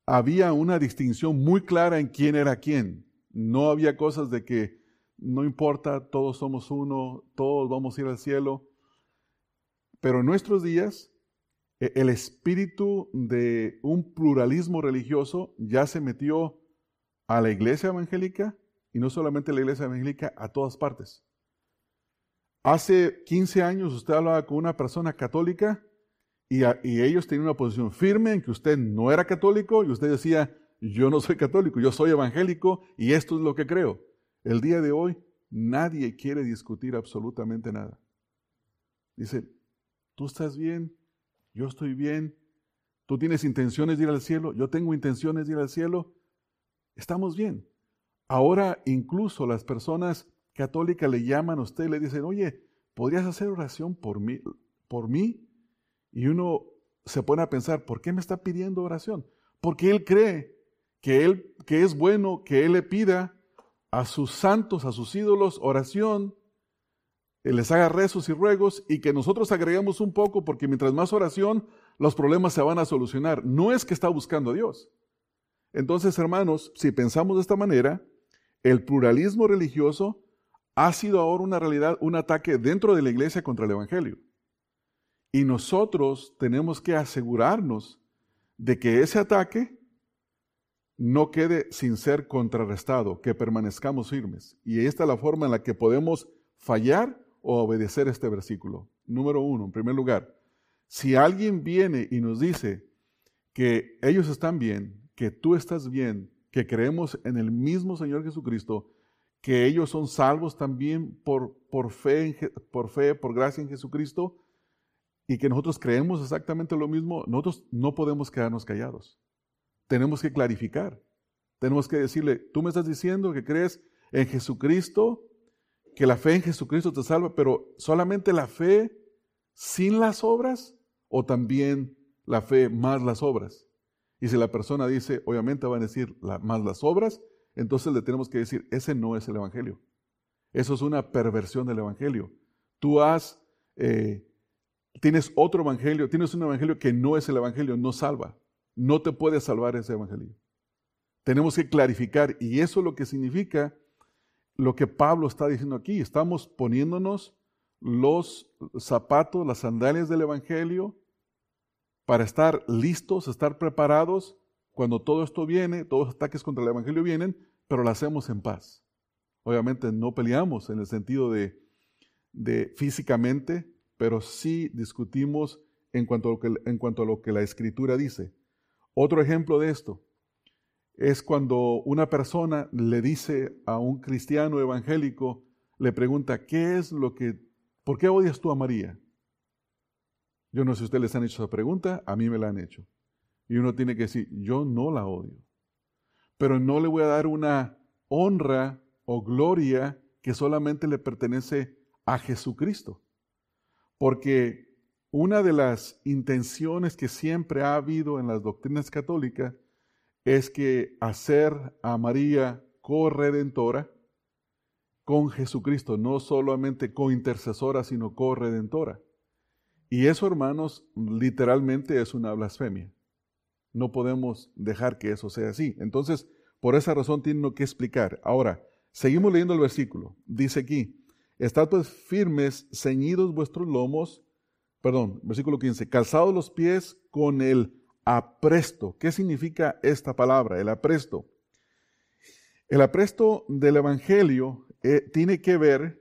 Había una distinción muy clara en quién era quién. No había cosas de que no importa, todos somos uno, todos vamos a ir al cielo. Pero en nuestros días, e, el espíritu de un pluralismo religioso ya se metió a la iglesia evangélica y no solamente a la iglesia evangélica, a todas partes. Hace 15 años usted hablaba con una persona católica y, ellos tenían una posición firme en que usted no era católico y usted decía, yo no soy católico, yo soy evangélico y esto es lo que creo. El día de hoy nadie quiere discutir absolutamente nada. Dice, tú estás bien, yo estoy bien, tú tienes intenciones de ir al cielo, yo tengo intenciones de ir al cielo, estamos bien. Ahora incluso las personas católicas le llaman a usted y le dicen, oye, ¿podrías hacer oración por mí? Por mí? Y uno se pone a pensar, ¿por qué me está pidiendo oración? Porque él cree que, él, que es bueno que él le pida a sus santos, a sus ídolos, oración, él les haga rezos y ruegos y que nosotros agregamos un poco porque mientras más oración, los problemas se van a solucionar. No es que está buscando a Dios. Entonces, hermanos, si pensamos de esta manera, el pluralismo religioso ha sido ahora una realidad, un ataque dentro de la iglesia contra el Evangelio. Y nosotros tenemos que asegurarnos de que ese ataque no quede sin ser contrarrestado, que permanezcamos firmes. Y esta es la forma en la que podemos fallar o obedecer este versículo. Número uno, en primer lugar, si alguien viene y nos dice que ellos están bien, que tú estás bien, que creemos en el mismo Señor Jesucristo, que ellos son salvos también por, por, fe, por fe, por gracia en Jesucristo, y que nosotros creemos exactamente lo mismo, nosotros no podemos quedarnos callados. Tenemos que clarificar. Tenemos que decirle, tú me estás diciendo que crees en Jesucristo, que la fe en Jesucristo te salva, pero solamente la fe sin las obras o también la fe más las obras. Y si la persona dice, obviamente van a decir más las obras, entonces le tenemos que decir, ese no es el Evangelio. Eso es una perversión del Evangelio. Tú has eh, tienes otro evangelio, tienes un evangelio que no es el evangelio, no salva. No te puede salvar ese evangelio. Tenemos que clarificar y eso es lo que significa lo que Pablo está diciendo aquí. Estamos poniéndonos los zapatos, las sandalias del evangelio para estar listos, estar preparados cuando todo esto viene, todos los ataques contra el evangelio vienen, pero lo hacemos en paz. Obviamente no peleamos en el sentido de, físicamente, pero sí discutimos en cuanto, a lo que, en cuanto a lo que la escritura dice. Otro ejemplo de esto es cuando una persona le dice a un cristiano evangélico, le pregunta, ¿qué es lo que, por qué odias tú a María? Yo no sé si ustedes les han hecho esa pregunta, a mí me la han hecho. Y uno tiene que decir, yo no la odio, pero no le voy a dar una honra o gloria que solamente le pertenece a Jesucristo. Porque una de las intenciones que siempre ha habido en las doctrinas católicas es que hacer a María corredentora con Jesucristo, no solamente cointercesora, sino corredentora. Y eso, hermanos, literalmente es una blasfemia. No podemos dejar que eso sea así. Entonces, por esa razón tiene que explicar. Ahora, seguimos leyendo el versículo. Dice aquí, Estad pues firmes, ceñidos vuestros lomos, perdón, versículo 15, calzados los pies con el apresto. ¿Qué significa esta palabra, el apresto? El apresto del Evangelio eh, tiene que ver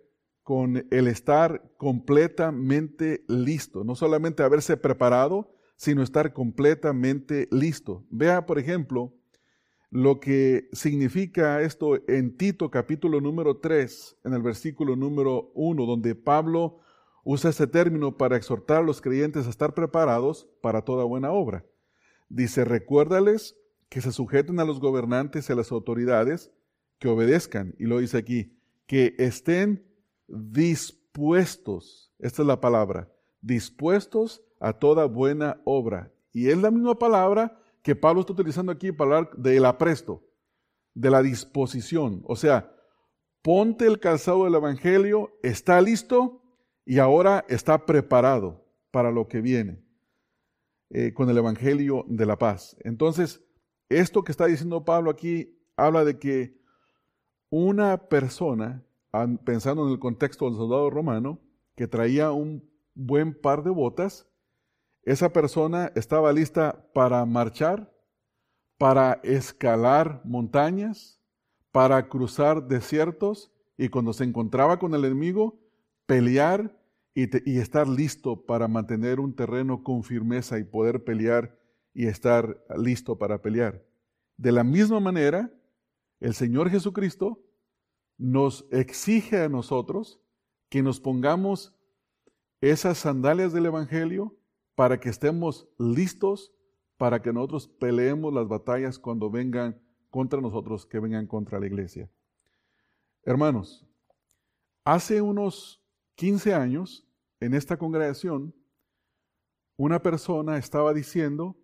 con el estar completamente listo, no solamente haberse preparado, sino estar completamente listo. Vea, por ejemplo, lo que significa esto en Tito capítulo número 3, en el versículo número 1, donde Pablo usa este término para exhortar a los creyentes a estar preparados para toda buena obra. Dice, recuérdales que se sujeten a los gobernantes y a las autoridades, que obedezcan, y lo dice aquí, que estén dispuestos, esta es la palabra, dispuestos a toda buena obra. Y es la misma palabra que Pablo está utilizando aquí para hablar del apresto, de la disposición. O sea, ponte el calzado del Evangelio, está listo y ahora está preparado para lo que viene eh, con el Evangelio de la paz. Entonces, esto que está diciendo Pablo aquí habla de que una persona pensando en el contexto del soldado romano, que traía un buen par de botas, esa persona estaba lista para marchar, para escalar montañas, para cruzar desiertos y cuando se encontraba con el enemigo, pelear y, estar listo para mantener un terreno con firmeza y poder pelear y estar listo para pelear. De la misma manera, el Señor Jesucristo nos exige a nosotros que nos pongamos esas sandalias del Evangelio para que estemos listos para que nosotros peleemos las batallas cuando vengan contra nosotros, que vengan contra la iglesia. Hermanos, hace unos 15 años en esta congregación, una persona estaba diciendo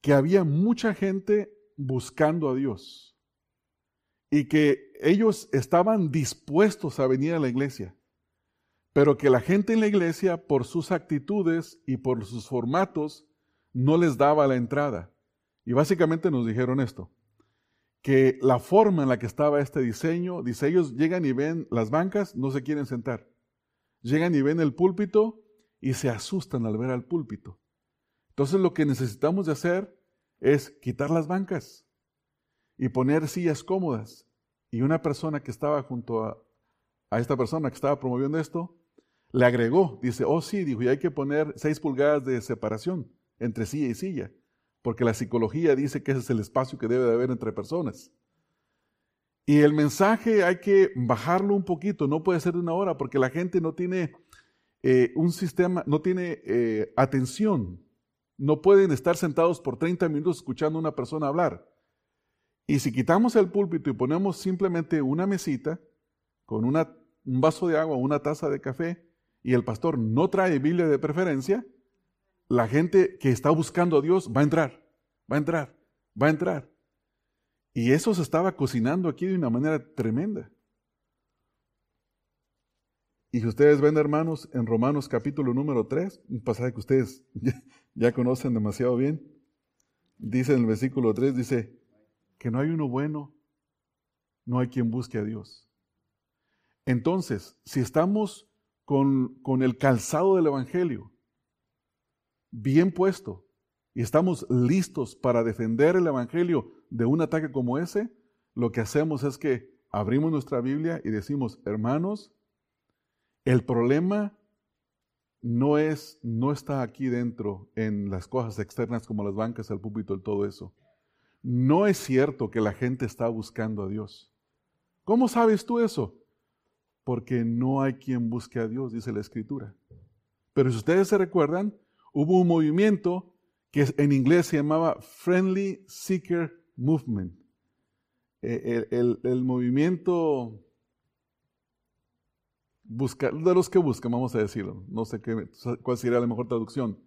que había mucha gente buscando a Dios y que ellos estaban dispuestos a venir a la iglesia, pero que la gente en la iglesia, por sus actitudes y por sus formatos, no les daba la entrada. Y básicamente nos dijeron esto, que la forma en la que estaba este diseño, dice, ellos llegan y ven las bancas, no se quieren sentar. Llegan y ven el púlpito y se asustan al ver al púlpito. Entonces lo que necesitamos de hacer es quitar las bancas y poner sillas cómodas. Y una persona que estaba junto a, esta persona que estaba promoviendo esto, le agregó, dice, oh sí, dijo, y hay que poner seis pulgadas de separación entre silla y silla, porque la psicología dice que ese es el espacio que debe de haber entre personas. Y el mensaje hay que bajarlo un poquito, no puede ser de una hora, porque la gente no tiene eh, un sistema, no tiene eh, atención. No pueden estar sentados por 30 minutos escuchando a una persona hablar. Y si quitamos el púlpito y ponemos simplemente una mesita con un vaso de agua, una taza de café, y el pastor no trae Biblia de preferencia, la gente que está buscando a Dios va a entrar, va a entrar, va a entrar. Y eso se estaba cocinando aquí de una manera tremenda. Y si ustedes ven, hermanos, en Romanos capítulo número 3, un pasaje que ustedes ya, conocen demasiado bien, dice en el versículo 3, dice, que no hay uno bueno, no hay quien busque a Dios. Entonces, si estamos con, con el calzado del Evangelio bien puesto y estamos listos para defender el Evangelio de un ataque como ese, lo que hacemos es que abrimos nuestra Biblia y decimos, hermanos, el problema no es, no está aquí dentro en las cosas externas como las bancas, el púlpito, todo eso. No es cierto que la gente está buscando a Dios. ¿Cómo sabes tú eso? Porque no hay quien busque a Dios, dice la Escritura. Pero si ustedes se recuerdan, hubo un movimiento que en inglés se llamaba Friendly Seeker movement. Eh, el, movimiento busca, de los que buscan, vamos a decirlo. No sé qué, cuál sería la mejor traducción.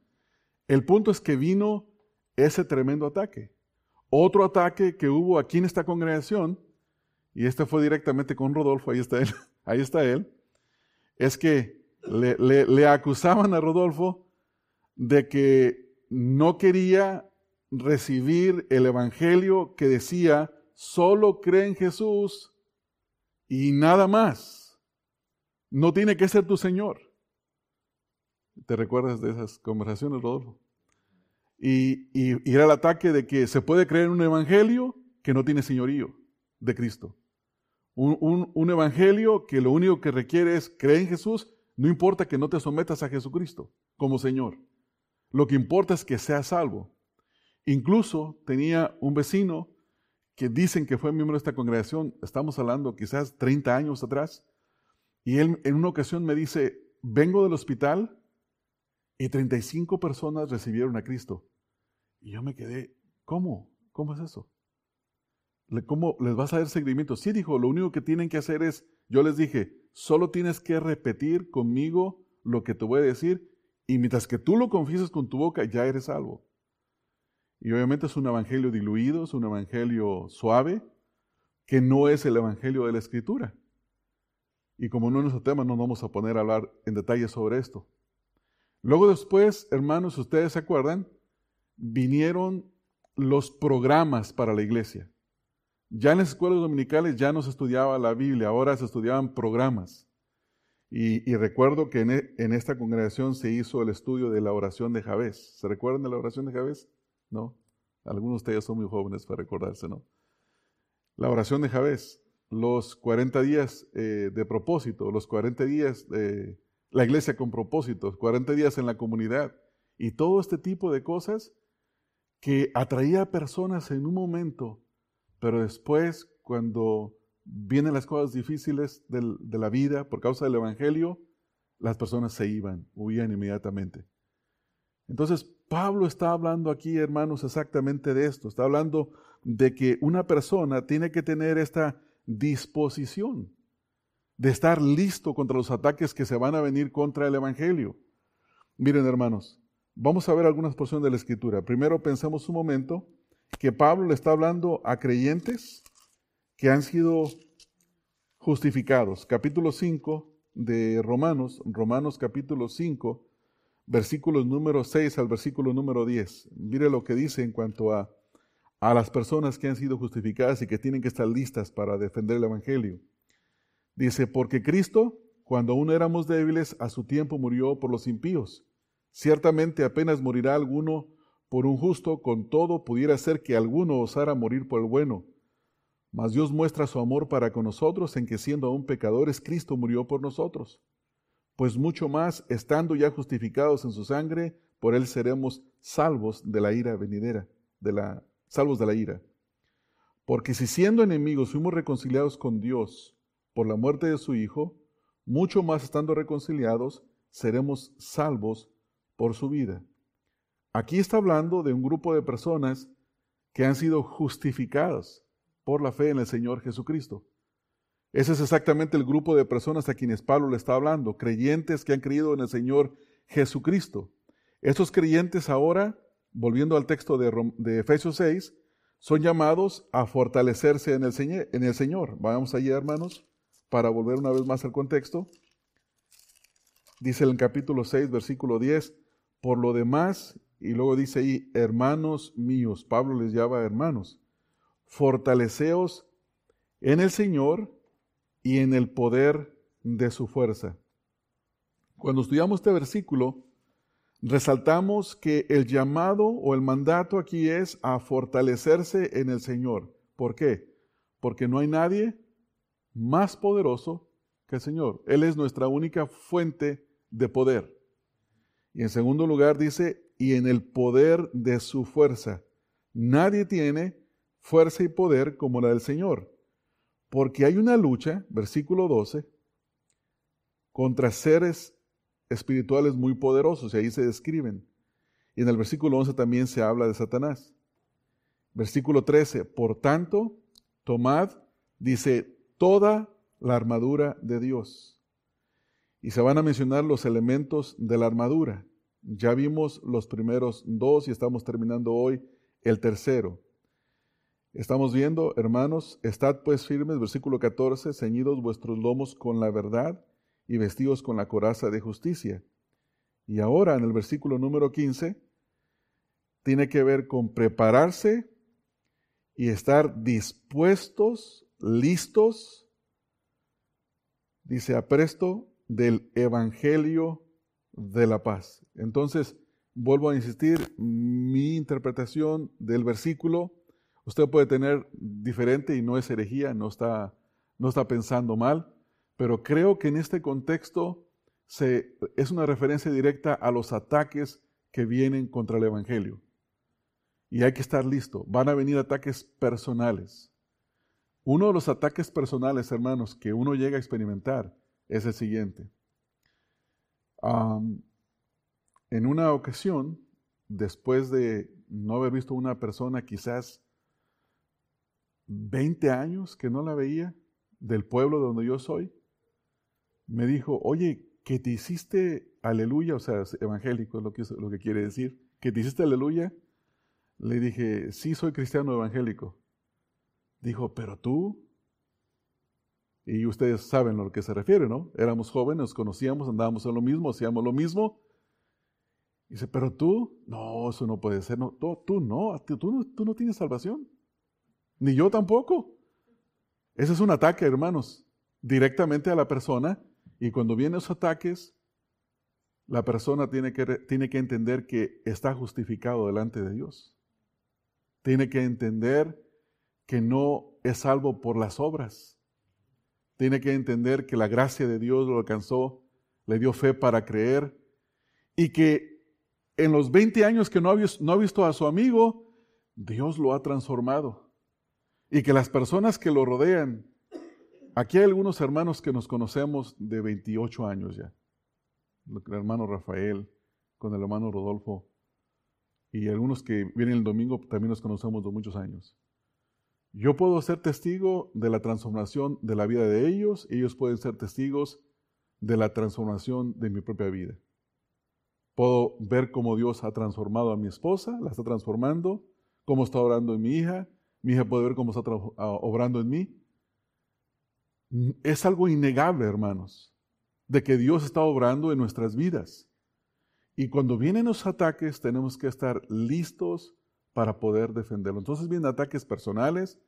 El punto es que vino ese tremendo ataque. Otro ataque que hubo aquí en esta congregación, y este fue directamente con Rodolfo, ahí está él, ahí está él, es que le, le acusaban a Rodolfo de que no quería recibir el Evangelio que decía, solo cree en Jesús y nada más. No tiene que ser tu Señor. ¿Te recuerdas de esas conversaciones, Rodolfo? Y, era el ataque de que se puede creer en un Evangelio que no tiene señorío de Cristo. Un, un Evangelio que lo único que requiere es creer en Jesús, no importa que no te sometas a Jesucristo como Señor. Lo que importa es que seas salvo. Incluso tenía un vecino que dicen que fue miembro de esta congregación, estamos hablando quizás 30 años atrás, y él en una ocasión me dice, vengo del hospital y 35 personas recibieron a Cristo. Y yo me quedé, ¿cómo? ¿Cómo es eso? ¿Cómo les vas a dar seguimiento? Sí, dijo, lo único que tienen que hacer es, yo les dije, solo tienes que repetir conmigo lo que te voy a decir, y mientras que tú lo confieses con tu boca, ya eres salvo. Y obviamente es un evangelio diluido, es un evangelio suave, que no es el evangelio de la escritura. Y como no es nuestro tema, no vamos a poner a hablar en detalle sobre esto. Luego después, hermanos, ustedes se acuerdan, vinieron los programas para la iglesia. Ya en las escuelas dominicales ya no se estudiaba la Biblia, ahora se estudiaban programas. Y, recuerdo que en, en, esta congregación se hizo el estudio de la oración de Javés. ¿Se recuerdan de la oración de Javés? ¿No? Algunos de ustedes son muy jóvenes para recordarse, ¿no? La oración de Javés, los 40 días eh, de propósito, los 40 días de la iglesia con propósitos, 40 días en la comunidad y todo este tipo de cosas que atraía a personas en un momento, pero después cuando vienen las cosas difíciles de la vida por causa del Evangelio, las personas se iban, huían inmediatamente. Entonces, Pablo está hablando aquí, hermanos, exactamente de esto. Está hablando de que una persona tiene que tener esta disposición de estar listo contra los ataques que se van a venir contra el Evangelio. Miren, hermanos, vamos a ver algunas porciones de la Escritura. Primero pensemos un momento que Pablo le está hablando a creyentes que han sido justificados. Capítulo 5 de Romanos, Romanos capítulo 5, versículos número 6 al versículo número 10. Mire lo que dice en cuanto a, a las personas que han sido justificadas y que tienen que estar listas para defender el Evangelio. Dice, porque Cristo, cuando aún éramos débiles, a su tiempo murió por los impíos. Ciertamente apenas morirá alguno por un justo, con todo pudiera ser que alguno osara morir por el bueno. Mas Dios muestra su amor para con nosotros en que siendo aún pecadores, Cristo murió por nosotros pues mucho más, estando ya justificados en su sangre, por él seremos salvos de la ira venidera, de la, salvos de la ira. Porque si siendo enemigos fuimos reconciliados con Dios por la muerte de su Hijo, mucho más estando reconciliados, seremos salvos por su vida. Aquí está hablando de un grupo de personas que han sido justificadas por la fe en el Señor Jesucristo. Ese es exactamente el grupo de personas a quienes Pablo le está hablando, creyentes que han creído en el Señor Jesucristo. Estos creyentes ahora, volviendo al texto de, Efesios 6, son llamados a fortalecerse en el, en el Señor. Vamos allí, hermanos, para volver una vez más al contexto. Dice en el capítulo 6, versículo 10, por lo demás, y luego dice ahí, hermanos míos, Pablo les llama hermanos, fortaleceos en el Señor y en el poder de su fuerza. Cuando estudiamos este versículo, resaltamos que el llamado o el mandato aquí es a fortalecerse en el Señor. ¿Por qué? Porque no hay nadie más poderoso que el Señor. Él es nuestra única fuente de poder. Y en segundo lugar dice, y en el poder de su fuerza. Nadie tiene fuerza y poder como la del Señor. Porque hay una lucha, versículo 12, contra seres espirituales muy poderosos, y ahí se describen. Y en el versículo 11 también se habla de Satanás. Versículo 13, por tanto, tomad, dice, toda la armadura de Dios. Y se van a mencionar los elementos de la armadura. Ya vimos los primeros dos y estamos terminando hoy el tercero. Estamos viendo, hermanos, estad pues firmes, versículo 14, ceñidos vuestros lomos con la verdad y vestidos con la coraza de justicia. Y ahora en el versículo número 15, tiene que ver con prepararse y estar dispuestos, listos, dice apresto, del Evangelio de la paz. Entonces, vuelvo a insistir, mi interpretación del versículo Usted puede tener diferente y no es herejía, no está, no está pensando mal, pero creo que en este contexto se, es una referencia directa a los ataques que vienen contra el Evangelio. Y hay que estar listo. Van a venir ataques personales. Uno de los ataques personales, hermanos, que uno llega a experimentar es el siguiente. en una ocasión, después de no haber visto una persona quizás 20 años que no la veía, del pueblo donde yo soy, me dijo, oye, que te hiciste aleluya, o sea, evangélico es lo que, lo que quiere decir, que te hiciste aleluya. Le dije, sí, soy cristiano evangélico. Dijo, pero tú, y ustedes saben a lo que se refiere, ¿no? Éramos jóvenes, nos conocíamos, andábamos en lo mismo, hacíamos lo mismo. Dice, pero tú, no, eso no puede ser, no, tú, no, tú, tú no tienes salvación. Ni yo tampoco. Ese es un ataque, hermanos, directamente a la persona. Y cuando vienen esos ataques, la persona tiene que, tiene que entender que está justificado delante de Dios. Tiene que entender que no es salvo por las obras. Tiene que entender que la gracia de Dios lo alcanzó, le dio fe para creer y que en los 20 años que no ha, no ha visto a su amigo, Dios lo ha transformado. Y que las personas que lo rodean, aquí hay algunos hermanos que nos conocemos de 28 años ya. El hermano Rafael, con el hermano Rodolfo, y algunos que vienen el domingo también nos conocemos de muchos años. Yo puedo ser testigo de la transformación de la vida de ellos, ellos pueden ser testigos de la transformación de mi propia vida. Puedo ver cómo Dios ha transformado a mi esposa, la está transformando, cómo está obrando en mi hija, mi hija puede ver cómo está ah, obrando en mí. Es algo innegable, hermanos, de que Dios está obrando en nuestras vidas. Y cuando vienen los ataques, tenemos que estar listos para poder defenderlo. Entonces vienen ataques personales,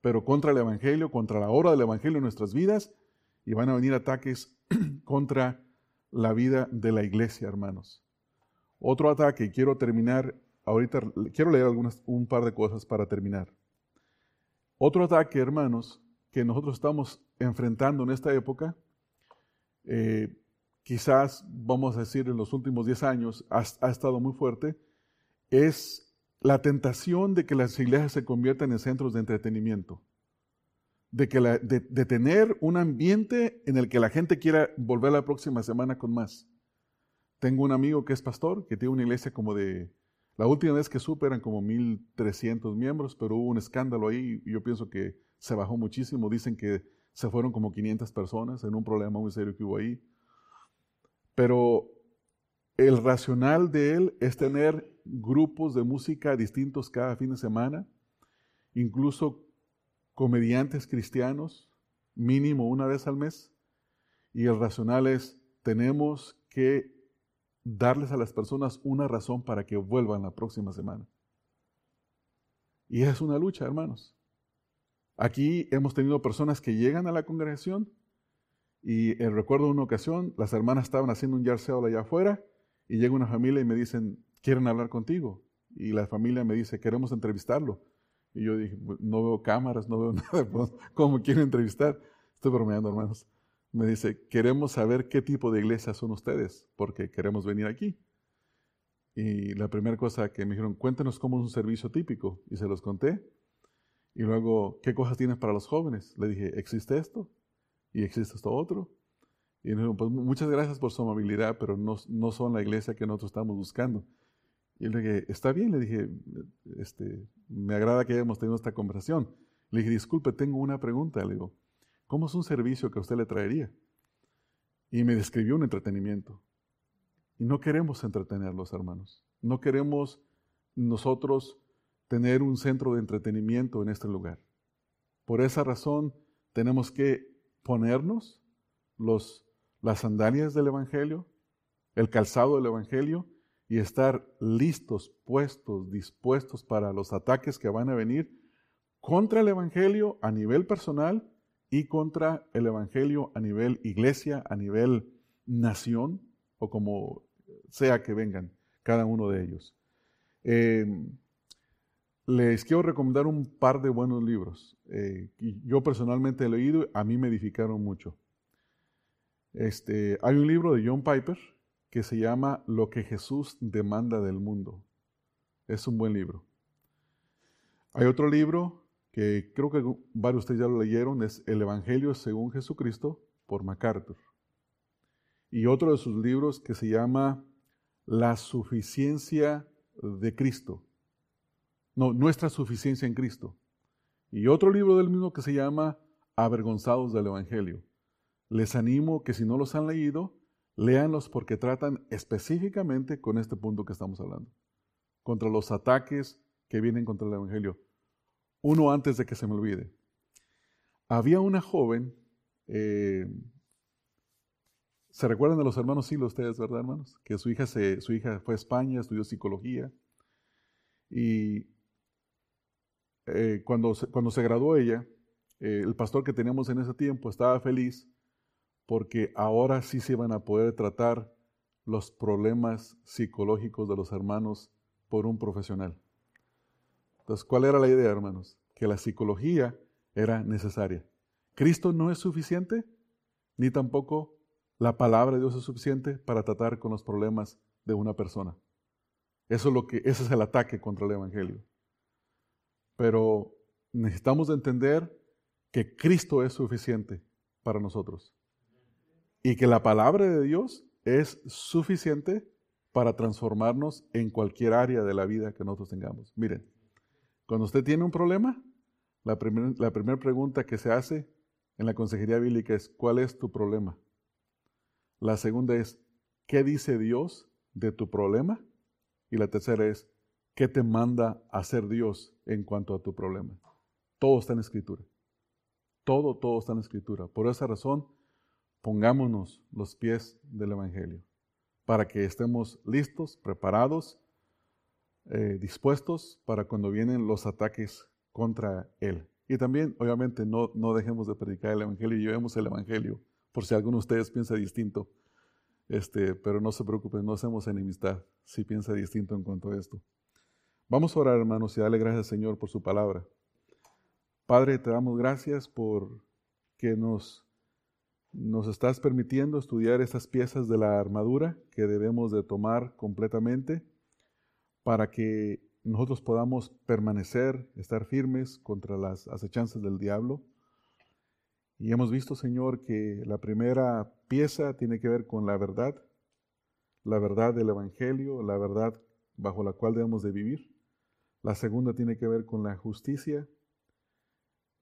pero contra el Evangelio, contra la obra del Evangelio en nuestras vidas, y van a venir ataques contra la vida de la iglesia, hermanos. Otro ataque, quiero terminar, ahorita quiero leer algunas, un par de cosas para terminar. Otro ataque, hermanos, que nosotros estamos enfrentando en esta época, eh, quizás vamos a decir en los últimos 10 años, ha, ha estado muy fuerte, es la tentación de que las iglesias se conviertan en centros de entretenimiento, de, que de, tener un ambiente en el que la gente quiera volver la próxima semana con más. Tengo un amigo que es pastor, que tiene una iglesia como de, la última vez que supe eran como 1.300 miembros, pero hubo un escándalo ahí y yo pienso que se bajó muchísimo. Dicen que se fueron como 500 personas en un problema muy serio que hubo ahí. Pero el racional de él es tener grupos de música distintos cada fin de semana, incluso comediantes cristianos, mínimo una vez al mes. Y el racional es, tenemos que darles a las personas una razón para que vuelvan la próxima semana. Y es una lucha, hermanos. Aquí hemos tenido personas que llegan a la congregación y eh, recuerdo una ocasión, las hermanas estaban haciendo un yard allá afuera y llega una familia y me dicen, quieren hablar contigo. Y la familia me dice, queremos entrevistarlo. Y yo dije, no veo cámaras, no veo nada, pues, ¿cómo quieren entrevistar? Estoy bromeando, hermanos. Me dice, queremos saber qué tipo de iglesia son ustedes, porque queremos venir aquí. Y la primera cosa que me dijeron, cuéntenos cómo es un servicio típico. Y se los conté. Y luego, ¿qué cosas tienes para los jóvenes? Le dije, ¿existe esto? Y existe esto otro. Y me dijeron, pues muchas gracias por su amabilidad, pero no, no son la iglesia que nosotros estamos buscando. Y le dije, está bien, le dije, este, me agrada que hayamos tenido esta conversación. Le dije, disculpe, tengo una pregunta. Le digo, ¿cómo es un servicio que usted le traería? Y me describió un entretenimiento. Y no queremos entretenerlos, hermanos. No queremos nosotros tener un centro de entretenimiento en este lugar. Por esa razón tenemos que ponernos los, las sandalias del Evangelio, el calzado del Evangelio y estar listos, puestos, dispuestos para los ataques que van a venir contra el Evangelio a nivel personal y contra el Evangelio a nivel iglesia, a nivel nación o como sea que vengan cada uno de ellos. Em, les quiero recomendar un par de buenos libros. Eh, yo personalmente he leído, a mí me edificaron mucho. Este, hay un libro de John Piper que se llama Lo que Jesús demanda del mundo. Es un buen libro. Hay otro libro que creo que varios de ustedes ya lo leyeron, es El Evangelio según Jesucristo por MacArthur. Y otro de sus libros que se llama La suficiencia de Cristo. No, nuestra suficiencia en Cristo. Y otro libro del mismo que se llama Avergonzados del Evangelio. Les animo que si no los han leído, Léanlos porque tratan específicamente con este punto que estamos hablando, contra los ataques que vienen contra el Evangelio. Uno antes de que se me olvide. Había una joven, eh, ¿se recuerdan de los hermanos Silo ustedes, verdad, hermanos? Que su hija, se, su hija fue a España, estudió psicología y eh, cuando, cuando se graduó ella, eh, el pastor que teníamos en ese tiempo estaba feliz porque ahora sí se iban a poder tratar los problemas psicológicos de los hermanos por un profesional. Entonces, ¿cuál era la idea, hermanos? Que la psicología era necesaria. Cristo no es suficiente, ni tampoco la palabra de Dios es suficiente para tratar con los problemas de una persona. Eso es lo que, ese es el ataque contra el Evangelio. Pero necesitamos entender que Cristo es suficiente para nosotros y que la palabra de Dios es suficiente para transformarnos en cualquier área de la vida que nosotros tengamos. Miren, cuando usted tiene un problema, la, la primera pregunta que se hace en la consejería bíblica es, ¿cuál es tu problema? La segunda es, ¿qué dice Dios de tu problema? Y la tercera es, ¿qué te manda hacer Dios en cuanto a tu problema? Todo está en escritura. Todo, todo está en escritura. Por esa razón, pongámonos los pies del Evangelio para que estemos listos, preparados, eh, dispuestos para cuando vienen los ataques contra Él. Y también, obviamente, no, no dejemos de predicar el Evangelio y llevemos el Evangelio, por si alguno de ustedes piensa distinto. Este, pero no se preocupen, no hacemos enemistad si piensa distinto en cuanto a esto. Vamos a orar, hermanos, y darle gracias, Señor, por su palabra. Padre, te damos gracias por que nos nos estás permitiendo estudiar esas piezas de la armadura que debemos de tomar completamente para que nosotros podamos permanecer, estar firmes contra las acechanzas del diablo. Y hemos visto, Señor, que la primera pieza tiene que ver con la verdad, la verdad del Evangelio, la verdad bajo la cual debemos de vivir. La segunda tiene que ver con la justicia,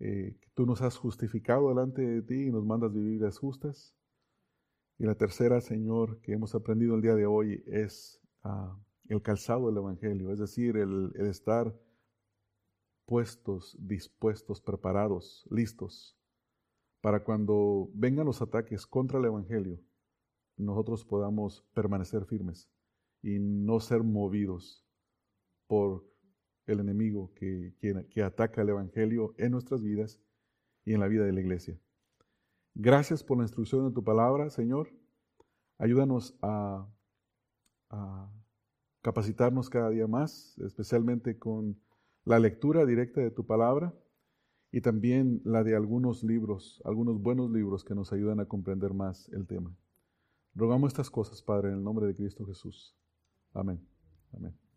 eh, tú nos has justificado delante de ti y nos mandas vivir vidas justas. Y la tercera, Señor, que hemos aprendido el día de hoy es ah, el calzado del Evangelio, es decir, el, el estar puestos, dispuestos, preparados, listos, para cuando vengan los ataques contra el Evangelio, nosotros podamos permanecer firmes y no ser movidos por el enemigo que, que, ataca el Evangelio en nuestras vidas y en la vida de la iglesia. Gracias por la instrucción de tu palabra, Señor. Ayúdanos a, a, capacitarnos cada día más, especialmente con la lectura directa de tu palabra y también la de algunos libros, algunos buenos libros que nos ayudan a comprender más el tema. Rogamos estas cosas, Padre, en el nombre de Cristo Jesús. Amén. Amén.